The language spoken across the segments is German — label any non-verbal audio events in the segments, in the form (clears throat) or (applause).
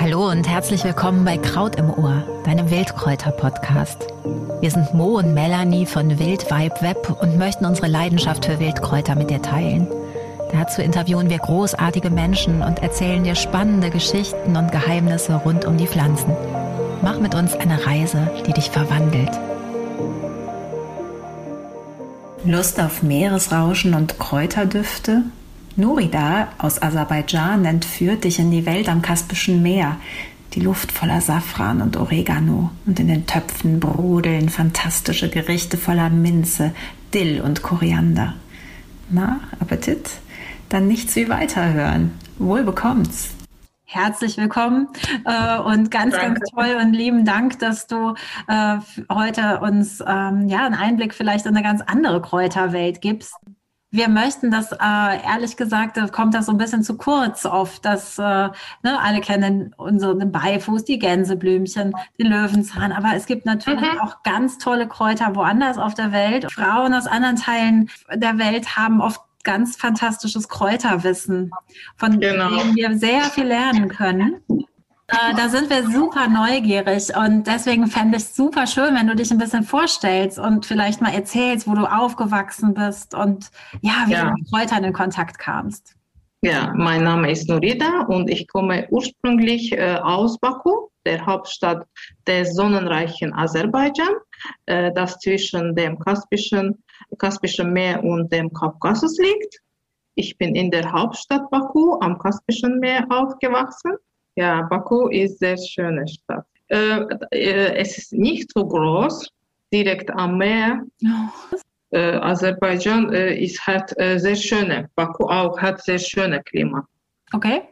Hallo und herzlich willkommen bei Kraut im Ohr, deinem Wildkräuter-Podcast. Wir sind Mo und Melanie von Wildvibe Web und möchten unsere Leidenschaft für Wildkräuter mit dir teilen. Dazu interviewen wir großartige Menschen und erzählen dir spannende Geschichten und Geheimnisse rund um die Pflanzen. Mach mit uns eine Reise, die dich verwandelt. Lust auf Meeresrauschen und Kräuterdüfte? Nurida aus Aserbaidschan entführt dich in die Welt am Kaspischen Meer. Die Luft voller Safran und Oregano und in den Töpfen brodeln fantastische Gerichte voller Minze, Dill und Koriander. Na, Appetit? Dann nichts wie weiterhören. Wohl bekommt's. Herzlich willkommen äh, und ganz, Danke. ganz toll und lieben Dank, dass du äh, heute uns ähm, ja einen Einblick vielleicht in eine ganz andere Kräuterwelt gibst. Wir möchten das, äh, ehrlich gesagt, kommt das so ein bisschen zu kurz oft, dass äh, ne, alle kennen unseren Beifuß, die Gänseblümchen, den Löwenzahn, aber es gibt natürlich mhm. auch ganz tolle Kräuter woanders auf der Welt. Frauen aus anderen Teilen der Welt haben oft ganz fantastisches Kräuterwissen, von genau. dem wir sehr viel lernen können. Äh, da sind wir super neugierig und deswegen fände ich es super schön, wenn du dich ein bisschen vorstellst und vielleicht mal erzählst, wo du aufgewachsen bist und ja, wie ja. du mit Kräutern in Kontakt kamst. Ja, mein Name ist Norida und ich komme ursprünglich äh, aus Baku, der Hauptstadt des sonnenreichen Aserbaidschan, äh, das zwischen dem Kaspischen Kaspischen Meer und dem Kaukasus liegt. Ich bin in der Hauptstadt Baku am Kaspischen Meer aufgewachsen. Ja, Baku ist eine sehr schöne Stadt. Äh, äh, es ist nicht so groß, direkt am Meer. Oh. Äh, Aserbaidschan äh, ist, hat äh, sehr schöne, Baku auch hat sehr schöne Klima. Okay.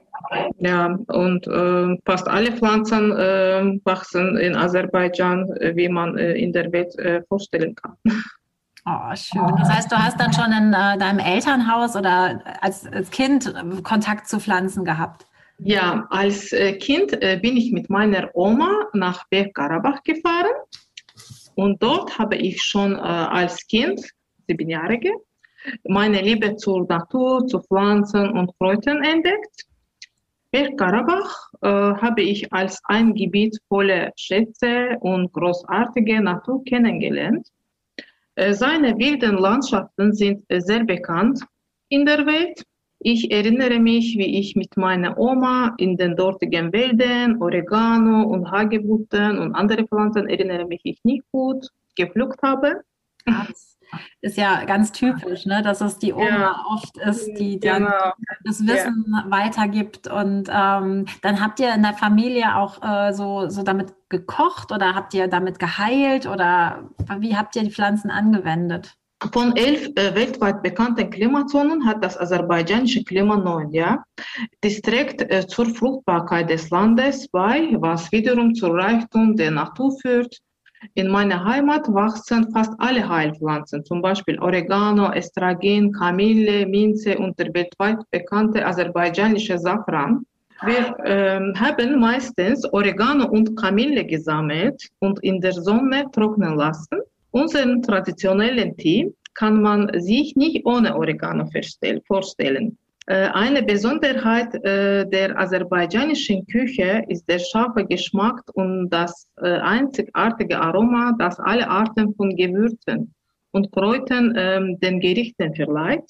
Ja, und äh, fast alle Pflanzen wachsen in Aserbaidschan, wie man in der Welt vorstellen kann. Oh, schön. Das heißt, du hast dann schon in deinem Elternhaus oder als, als Kind Kontakt zu Pflanzen gehabt? Ja, als äh, Kind äh, bin ich mit meiner Oma nach Bergkarabach gefahren und dort habe ich schon äh, als Kind, siebenjährige, meine Liebe zur Natur, zu Pflanzen und Kräutern entdeckt. Bergkarabach habe ich als ein Gebiet voller Schätze und großartige Natur kennengelernt. Seine wilden Landschaften sind sehr bekannt in der Welt. Ich erinnere mich, wie ich mit meiner Oma in den dortigen Wäldern, Oregano und Hagebutten und andere Pflanzen erinnere mich ich nicht gut, gepflückt habe. Das ist ja ganz typisch, ne? dass es die Oma ja. oft ist, die dann genau. das Wissen ja. weitergibt. Und ähm, dann habt ihr in der Familie auch äh, so, so damit gekocht oder habt ihr damit geheilt oder wie habt ihr die Pflanzen angewendet? Von elf äh, weltweit bekannten Klimazonen hat das aserbaidschanische Klima neun. Ja? Dies trägt äh, zur Fruchtbarkeit des Landes bei, was wiederum zur Reichtum der Natur führt in meiner Heimat wachsen fast alle Heilpflanzen, zum Beispiel Oregano, Estragen, Kamille, Minze und der weltweit bekannte aserbaidschanische Safran. Wir ähm, haben meistens Oregano und Kamille gesammelt und in der Sonne trocknen lassen. Unseren traditionellen Tee kann man sich nicht ohne Oregano vorstellen. Äh, eine Besonderheit äh, der aserbaidschanischen Küche ist der scharfe Geschmack und das äh, einzigartige Aroma, das alle Arten von Gewürzen und Kräutern ähm, den Gerichten verleiht.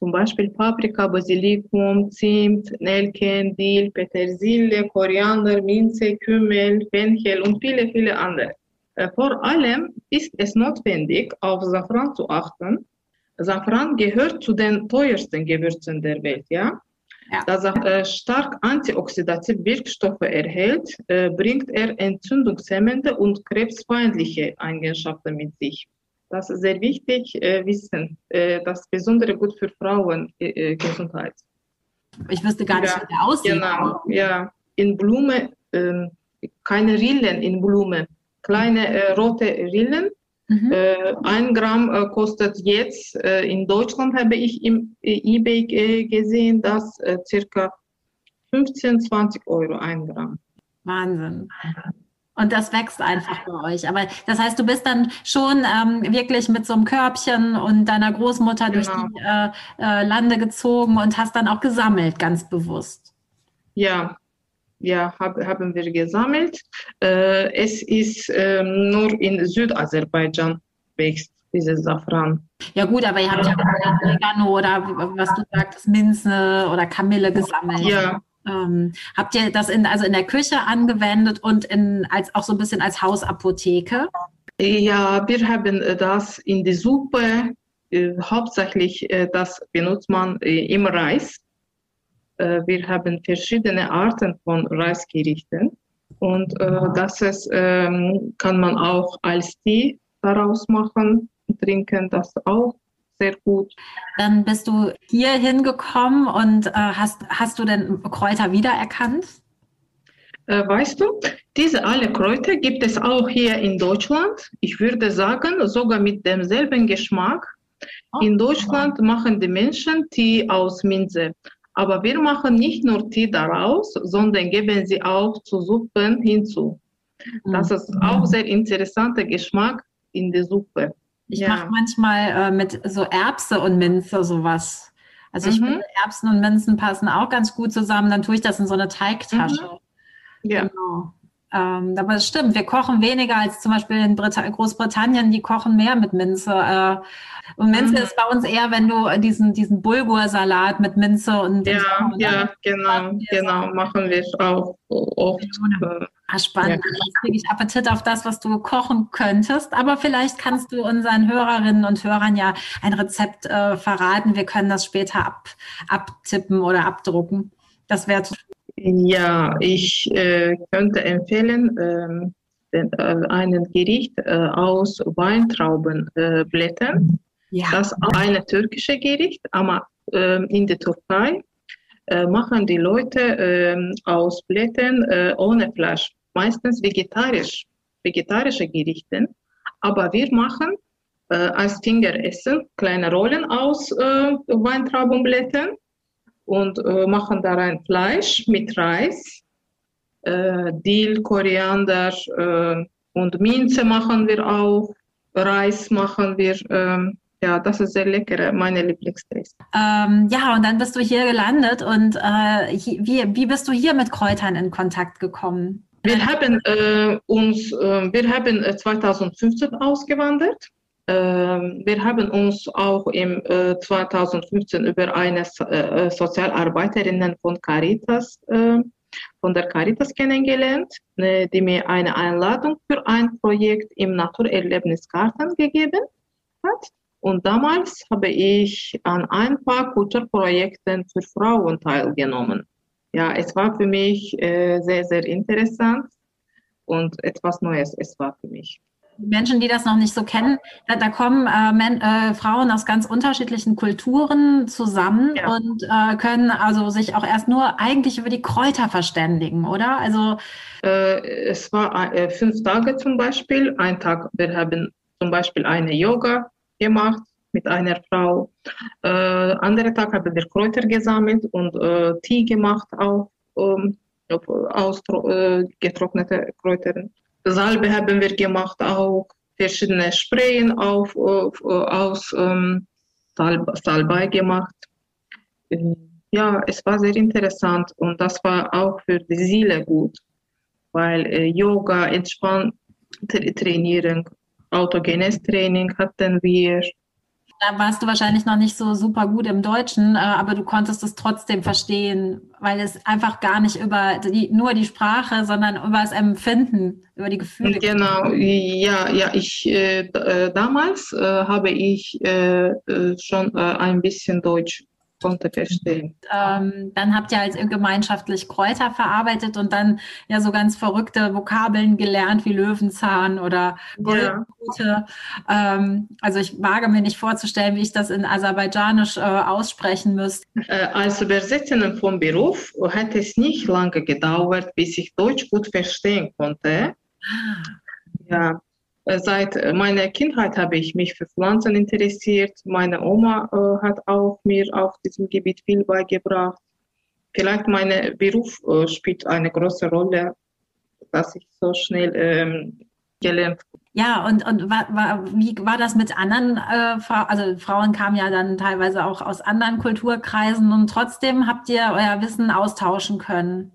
Zum Beispiel Paprika, Basilikum, Zimt, Nelken, Dill, Petersilie, Koriander, Minze, Kümmel, Fenchel und viele, viele andere. Vor allem ist es notwendig, auf Safran zu achten, Safran gehört zu den teuersten Gewürzen der Welt, ja. Ja. Da er äh, stark antioxidative Wirkstoffe erhält, äh, bringt er entzündungshemmende und krebsfeindliche Eigenschaften mit sich. Das ist sehr wichtig äh, wissen. Äh, das ist besonders gut für Frauen äh, äh, Gesundheit. Ich wüsste gar nicht, ja, wie der aussieht. Genau, ja. In Blume, ähm, keine Rillen in Blume, kleine rote Rillen Mhm. Äh, ein Gramm äh, kostet jetzt, äh, in Deutschland habe ich im äh, eBay gesehen, dass äh, circa 15, 20 Euro ein Gramm. Wahnsinn. Und das wächst einfach bei euch. Aber das heißt, du bist dann schon ähm, wirklich mit so einem Körbchen und deiner Großmutter genau. durch die äh, äh, Lande gezogen und hast dann auch gesammelt, ganz bewusst. Ja, ja, hab, haben wir gesammelt. Äh, es ist ähm, nur in Südaserbaidschan wächst dieses Safran. Ja gut, aber ihr habt ja Oregano oder was du sagst, Minze oder Kamille gesammelt. Ja, ähm, habt ihr das in, also in der Küche angewendet und in, als, auch so ein bisschen als Hausapotheke? Ja, wir haben das in die Suppe. Äh, hauptsächlich äh, das benutzt man äh, im Reis. Äh, wir haben verschiedene Arten von Reisgerichten und äh, das ist, ähm, kann man auch als Tee daraus machen, trinken das auch sehr gut. Dann bist du hier hingekommen und äh, hast, hast du denn Kräuter wiedererkannt? Äh, weißt du, diese alle Kräuter gibt es auch hier in Deutschland. Ich würde sagen, sogar mit demselben Geschmack. Oh. In Deutschland machen die Menschen Tee aus Minze. Aber wir machen nicht nur Tee daraus, sondern geben sie auch zu Suppen hinzu. Das ist auch sehr interessanter Geschmack in der Suppe. Ich ja. mache manchmal äh, mit so Erbse und Minze sowas. Also ich mhm. finde, Erbsen und Minzen passen auch ganz gut zusammen. Dann tue ich das in so eine Teigtasche. Mhm. Ja. Genau. Ähm, aber es stimmt, wir kochen weniger als zum Beispiel in Brit Großbritannien, die kochen mehr mit Minze. Äh, und Minze mhm. ist bei uns eher, wenn du diesen, diesen Bulgur-Salat mit Minze und. Ja, ja, genau, genau, machen wir auch oft. Äh, ah, spannend. Ja. Jetzt kriege ich Appetit auf das, was du kochen könntest. Aber vielleicht kannst du unseren Hörerinnen und Hörern ja ein Rezept äh, verraten. Wir können das später ab, abtippen oder abdrucken. Das wäre ja, ich äh, könnte empfehlen, ähm, den, äh, einen Gericht äh, aus Weintraubenblättern. ja. Das ist ein türkisches Gericht, aber ähm, in der Türkei äh, machen die Leute ähm, aus Blättern äh, ohne Fleisch, meistens vegetarisch, vegetarische Gerichte. Aber wir machen äh, als Fingeressen kleine Rollen aus Weintraubenblättern und äh, machen da rein Fleisch mit Reis, äh, Dill, Koriander äh, und Minze machen wir auch, Reis machen wir. Ähm, ja, das ist sehr lecker, meine Lieblingstaste. Ähm, ja, und dann bist du hier gelandet und äh, wie, wie bist du hier mit Kräutern in Kontakt gekommen? Wir haben äh, uns, äh, wir haben 2015 ausgewandert wir haben uns auch im 2015 äh, über eine äh, Sozialarbeiterin von Caritas, äh, von der Caritas kennengelernt, die mir eine Einladung für ein Projekt im Naturerlebnisgarten gegeben hat. Und damals habe ich an ein paar Kulturprojekten für Frauen teilgenommen. Ja, es war für mich sehr, sehr interessant und etwas Neues. Es war für mich. Menschen, die das noch nicht so kennen, da, da kommen äh, Men, äh, Frauen aus ganz unterschiedlichen Kulturen zusammen ja. und äh, können also sich auch erst nur eigentlich über die Kräuter verständigen, oder? Also äh, es war äh, fünf Tage zum Beispiel. Ein Tag, wir haben zum Beispiel eine Yoga gemacht mit einer Frau. Äh, andere Tag haben wir Kräuter gesammelt und äh, Tee gemacht auch ähm, aus äh, getrocknete Kräutern. Salbe haben wir gemacht, auch verschiedene Sprayen auf, auf, aus ähm, Salbei gemacht. Ja, es war sehr interessant und das war auch für die Seele gut, weil äh, Yoga, Entspanntraining, autogenes Training hatten wir da warst du wahrscheinlich noch nicht so super gut im Deutschen, äh, aber du konntest es trotzdem verstehen, weil es einfach gar nicht über die, nur die Sprache, sondern über das Empfinden, über die Gefühle. Genau, ja, ja, ich äh, äh damals äh, habe ich äh, äh, schon ein bisschen Deutsch konnte verstehen. Ähm, dann habt ihr halt gemeinschaftlich Kräuter verarbeitet und dann ja so ganz verrückte Vokabeln gelernt wie Löwenzahn oder Goldrute. Ja. Ähm, also ich wage mir nicht vorzustellen, wie ich das in Aserbaidschanisch äh, aussprechen müsste. Äh, als Übersetzerin vom Beruf hat es nicht lange gedauert, bis ich Deutsch gut verstehen konnte. Ah. Ja, seit meiner Kindheit habe ich mich für Pflanzen interessiert. Meine Oma äh, hat auch mir auf diesem Gebiet viel beigebracht. Vielleicht mein Beruf äh, spielt eine große Rolle dass ich so schnell ähm, gelernt habe. Ja, und, und war, war, wie war das mit anderen äh, Frauen? Also Frauen kamen ja dann teilweise auch aus anderen Kulturkreisen und trotzdem habt ihr euer Wissen austauschen können.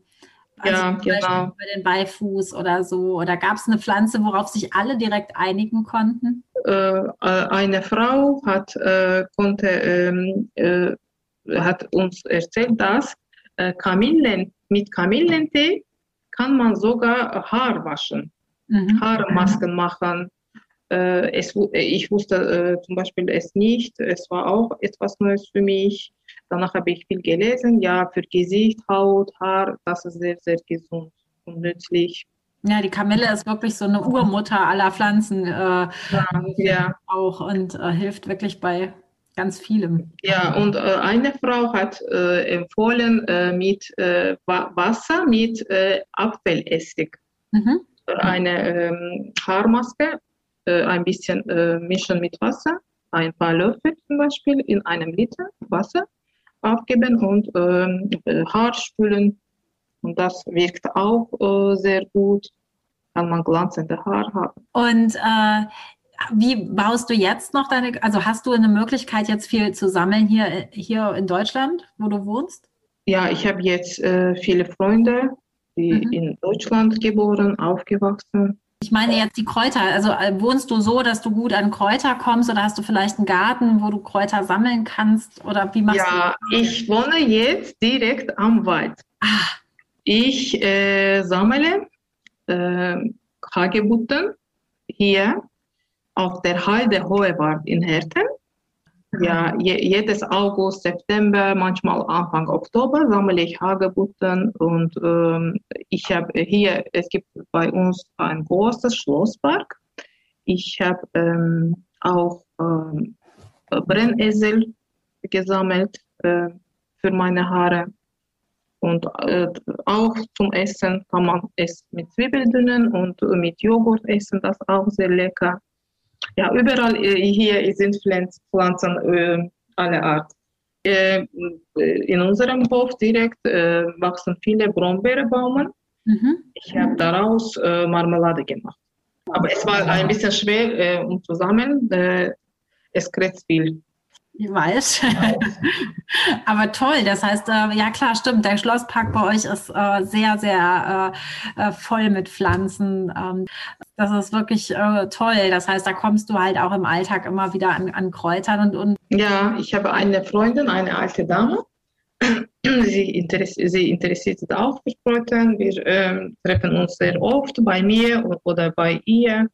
Also ja, genau. Bei den Beifuß oder so. Oder gab es eine Pflanze, worauf sich alle direkt einigen konnten? Äh, äh eine Frau hat, äh, konnte, ähm, äh, hat uns erzählt, dass äh, Kamillen, mit Kamillentee kann man sogar Haar waschen mhm. Haarmasken machen. Äh, es, ich wusste äh, zum Beispiel es nicht. Es war auch etwas Neues für mich. Danach habe ich viel gelesen. Ja, für Gesicht, Haut, Haar, das ist sehr, sehr gesund und nützlich. Ja, die Kamille ist wirklich so eine Urmutter aller Pflanzen. Äh, ja, ja. Auch und äh, hilft wirklich bei ganz vielem. Ja, und äh, eine Frau hat äh, empfohlen äh, mit äh, Wasser mit Apfelessig. Mhm eine ähm, Haarmaske, ein bisschen mischen mit Wasser, ein paar Löffel zum Beispiel in einem Liter Wasser aufgeben und ähm, äh, Haar spülen. Und das wirkt auch äh, sehr gut. Kann man glanzende Haare haben. Und äh, wie baust du jetzt noch deine, also hast du eine Möglichkeit, jetzt viel zu sammeln hier, hier in Deutschland, wo du wohnst? Ja, ich habe jetzt äh, viele Freunde, die mhm. in Deutschland geboren, aufgewachsen. Ich meine jetzt die Kräuter. Also äh, wohnst du so, dass du gut an Kräuter kommst oder hast du vielleicht einen Garten, wo du Kräuter sammeln kannst? Oder wie machst ja, du? Ja, ich wohne jetzt direkt am Wald. Ah. Ich äh, sammle äh, Hagebutten hier auf der Halde Hohe Wald in Herten. Ja, je, jedes August, September, manchmal Anfang Oktober sammle ich Hagebutten und ähm, ich habe hier, es gibt bei uns ein großes Schlosspark. Ich habe ähm, auch ähm, Brennnessel gesammelt äh, für meine Haare. Und äh, auch zum Essen kann man es mit Zwiebeldünnen und mit Joghurt essen, das ist auch sehr lecker. Ja, überall äh, hier sind Pflanzen äh, aller Art. Äh, in unserem Hof direkt wachsen viele Brombeerbaumen. Mhm. Ich habe daraus Marmelade gemacht. Aber es war ein bisschen schwer um zu sammeln. es kratzt viel. Ich weiß. (laughs) Aber toll. Das heißt, äh, ja klar, stimmt. Der Schlosspark bei euch ist äh, sehr, sehr äh, äh voll mit Pflanzen. Ähm, das ist wirklich äh, toll. Das heißt, da kommst du halt auch im Alltag immer wieder an, an Kräutern und, und. Ja, ich habe eine Freundin, eine alte Dame. (clears throat) Sie, interess sie interessiert auch für Kräutern. Wir ähm, treffen uns sehr oft bei mir oder bei ihr.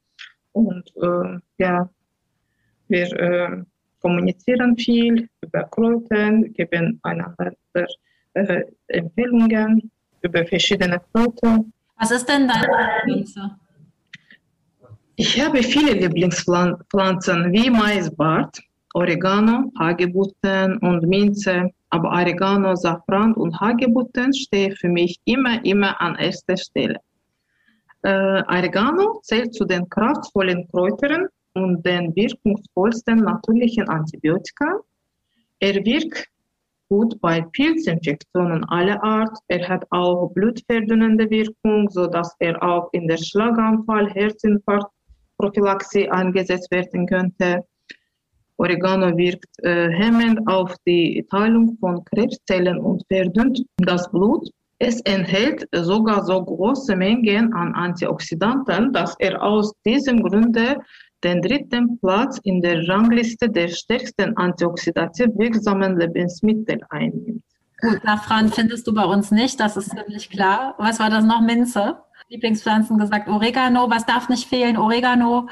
Und äh, ja, wir kommunizieren viel über Kräuter, geben einander äh, Empfehlungen über verschiedene Kräuter. Was ist denn deine Pflanze? Ich habe viele Lieblingspflanzen wie Maisbart, Oregano, Hagebutten und Minze. Aber Oregano, Safran und Hagebutten stehen für mich immer, immer an erster Stelle. Äh, Oregano zählt zu den kraftvollen Kräutern und den wirkungsvollsten natürlichen Antibiotika. Er wirkt gut bei Pilzinfektionen aller Art. Er hat auch blutverdünnende Wirkung, sodass er auch in der Schlaganfall, Herzinfarkt, Prophylaxe eingesetzt werden könnte. Oregano wirkt äh, hemmend auf die Teilung von Krebszellen und verdünnt das Blut. Es enthält sogar so große Mengen an Antioxidanten, dass er aus diesem Grunde den dritten Platz in der Rangliste der stärksten antioxidativ wirksamen Lebensmittel einnimmt. Gut, Safran findest du bei uns nicht, das ist ziemlich klar. Was war das noch? Minze? Lieblingspflanzen gesagt, Oregano, was darf nicht fehlen? Oregano?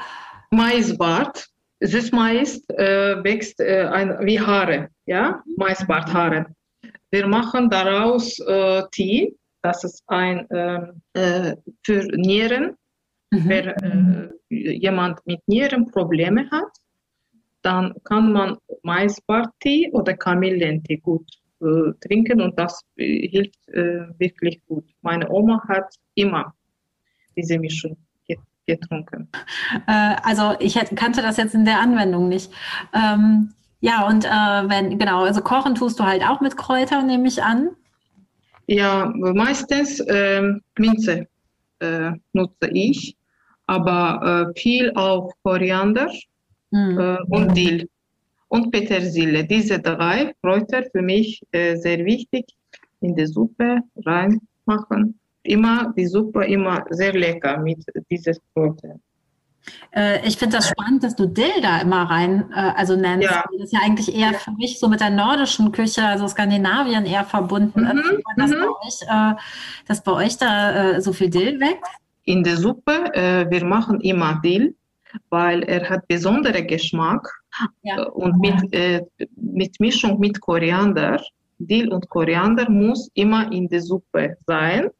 Maisbart. Süß Mais äh, wächst äh, ein, wie Haare, ja, Maisbarthaare. Wir machen daraus äh, Tee, das ist ein ähm, äh, für Nieren Mhm. Wenn äh, jemand mit Nierenprobleme hat, dann kann man Maisbartee oder Kamillentee gut äh, trinken und das äh, hilft wirklich gut. Meine Oma hat immer diese Mischung getrunken. Äh, also ich kannte das jetzt in der Anwendung nicht. Ähm, ja, und äh, wenn, genau, also kochen tust du halt auch mit Kräutern, nehme ich an. Ja, meistens ähm, Minze äh, nutze ich, aber äh, viel auch Koriander mhm. äh, und Dill und Petersilie. Diese drei Kräuter für mich äh, sehr wichtig in die Suppe reinmachen. Immer die Suppe immer sehr lecker mit diesen Kräutern. Äh, ich finde das spannend, dass du Dill da immer rein, äh, also nennst. Ja. Das ist ja eigentlich eher für mich so mit der nordischen Küche, also Skandinavien eher verbunden mhm. ist. Dass, mhm. bei euch, äh, dass bei euch da so viel Dill wächst? In der Suppe, wir machen immer Dill, weil er hat besonderen Geschmack ja. und mit, mit Mischung mit Koriander. Dill und Koriander muss immer in der Suppe sein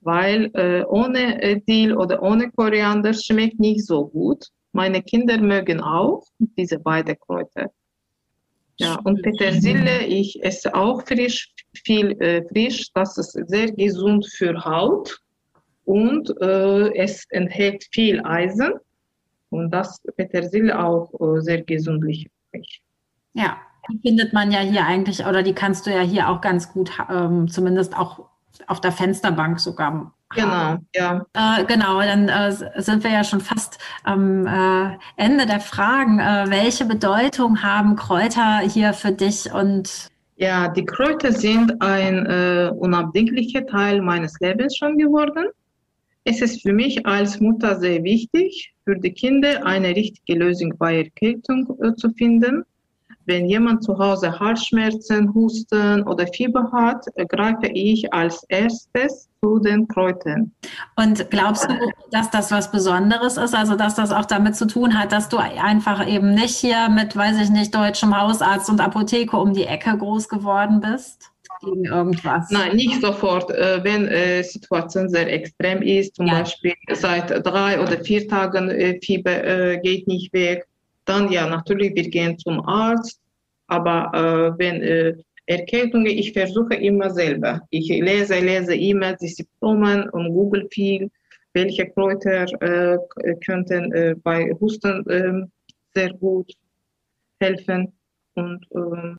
weil äh, ohne äh, Dill oder ohne Koriander schmeckt nicht so gut. Meine Kinder mögen auch diese beiden Kräuter. Ja, und Petersilie, ich esse auch frisch, viel äh, frisch. Das ist sehr gesund für Haut und äh, es enthält viel Eisen und das Petersilie auch äh, sehr gesundlich. Ja, die findet man ja hier eigentlich oder die kannst du ja hier auch ganz gut, ähm, zumindest auch auf der Fensterbank sogar. Genau, ja. Äh, genau, dann äh, sind wir ja schon fast am äh, Ende der Fragen. Äh, welche Bedeutung haben Kräuter hier für dich und ja, die Kräuter sind ein äh, unabdinglicher Teil meines Lebens schon geworden. Es ist für mich als Mutter sehr wichtig, für die Kinder eine richtige Lösung bei Erkältung äh, zu finden wenn jemand zu Hause Halsschmerzen, Husten oder Fieber hat, greife ich als erstes zu den Kräutern. Und glaubst du, dass das was Besonderes ist? Also, dass das auch damit zu tun hat, dass du einfach eben nicht hier mit, weiß ich nicht, deutschem Hausarzt und Apotheke um die Ecke groß geworden bist? Gegen irgendwas? Nein, nicht sofort. Äh, wenn die äh, Situation sehr extrem ist, zum ja. Beispiel seit drei oder vier Tagen äh, Fieber geht nicht weg, dann ja, natürlich, wir gehen zum Arzt, aber wenn äh, Erkältungen, ich versuche immer selber. Ich lese, lese immer die Symptome und google viel, welche Kräuter könnten bei Husten ähm, sehr gut helfen und ähm,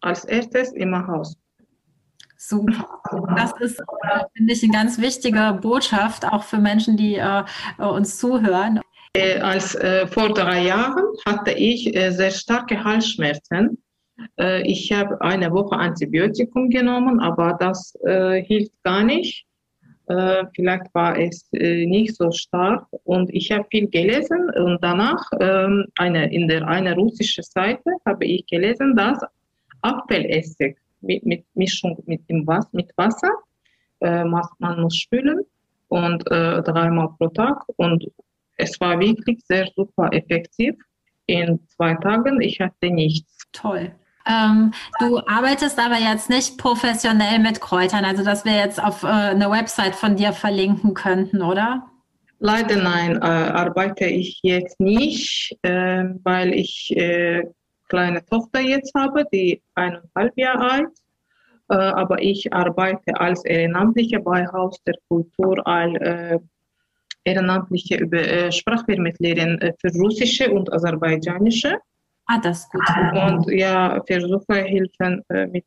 als erstes immer Haus. Super. Das ist, finde ich, eine ganz wichtige Botschaft, auch für Menschen, die äh, uns zuhören. Äh, als äh, vor drei Jahren hatte ich äh, sehr starke Halsschmerzen. Äh, ich habe eine Woche Antibiotikum genommen, aber das äh, hilft gar nicht. Äh, vielleicht war es nicht so stark und ich habe viel gelesen und danach ähm, eine, in der eine russische Seite habe ich gelesen, dass Apfelessig mit, mit Mischung mit dem Was, mit Wasser man muss spülen und dreimal pro Tag und es war wirklich sehr super effektiv. In zwei Tagen, ich hatte nichts. Toll. Ähm, du arbeitest aber jetzt nicht professionell mit Kräutern, also dass wir jetzt auf äh, eine Website von dir verlinken könnten, oder? Leider nein, äh, arbeite ich jetzt nicht, äh, weil ich äh, kleine Tochter jetzt habe, die eineinhalb Jahre alt. Äh, aber ich arbeite als Ehrenamtliche bei Haus der Kultur als äh, ehrenamtliche über, äh, Sprachvermittlerin für russische und aserbaidschanische. Ah, das ist gut. Und ja, versuche Hilfen mit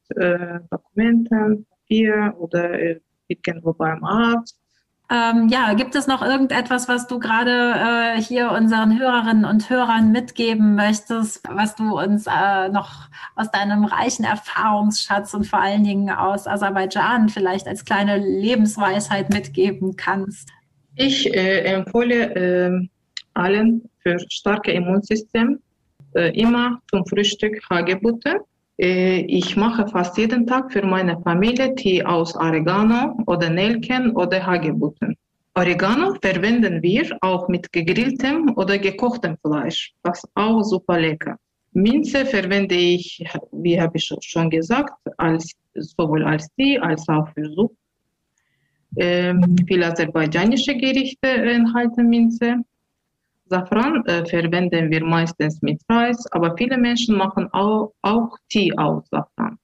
Dokumenten, Papier oder irgendwo beim Arzt. Ähm, ja, gibt es noch irgendetwas, was du gerade äh, hier unseren Hörerinnen und Hörern mitgeben möchtest, was du uns äh, noch aus deinem reichen Erfahrungsschatz und vor allen Dingen aus Aserbaidschan vielleicht als kleine Lebensweisheit mitgeben kannst? Ich äh, empfehle äh, allen für starke Immunsystem äh, immer zum Frühstück Hagebutte. Äh, ich mache fast jeden Tag für meine Familie Tee aus Oregano oder Nelken oder Hagebutten. Oregano verwenden wir auch mit gegrilltem oder gekochtem Fleisch, was auch super lecker. Minze verwende ich, wie habe ich schon gesagt, als, sowohl als Tee als auch für Suppe ähm, viele aserbaidschanische Gerichte enthalten Minze. Safran äh, verwenden wir meistens mit Reis, aber viele Menschen machen auch, auch Tee aus Safran,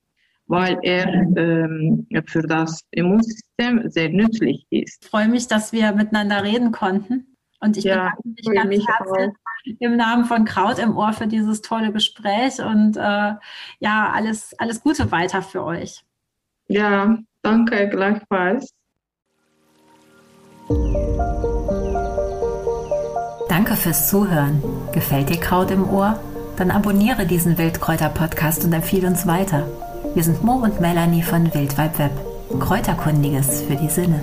weil er ähm, für das Immunsystem sehr nützlich ist. Ich freue mich, dass wir miteinander reden konnten. Und ich ja, bedanke mich ganz herzlich im Namen von Kraut im Ohr für dieses tolle Gespräch und äh, ja, alles, alles Gute weiter für euch. Ja, danke gleichfalls. Danke fürs Zuhören. Gefällt dir Kraut im Ohr? Dann abonniere diesen Wildkräuter-Podcast und empfehle uns weiter. Wir sind Mo und Melanie von Wildweib Web. Kräuterkundiges für die Sinne.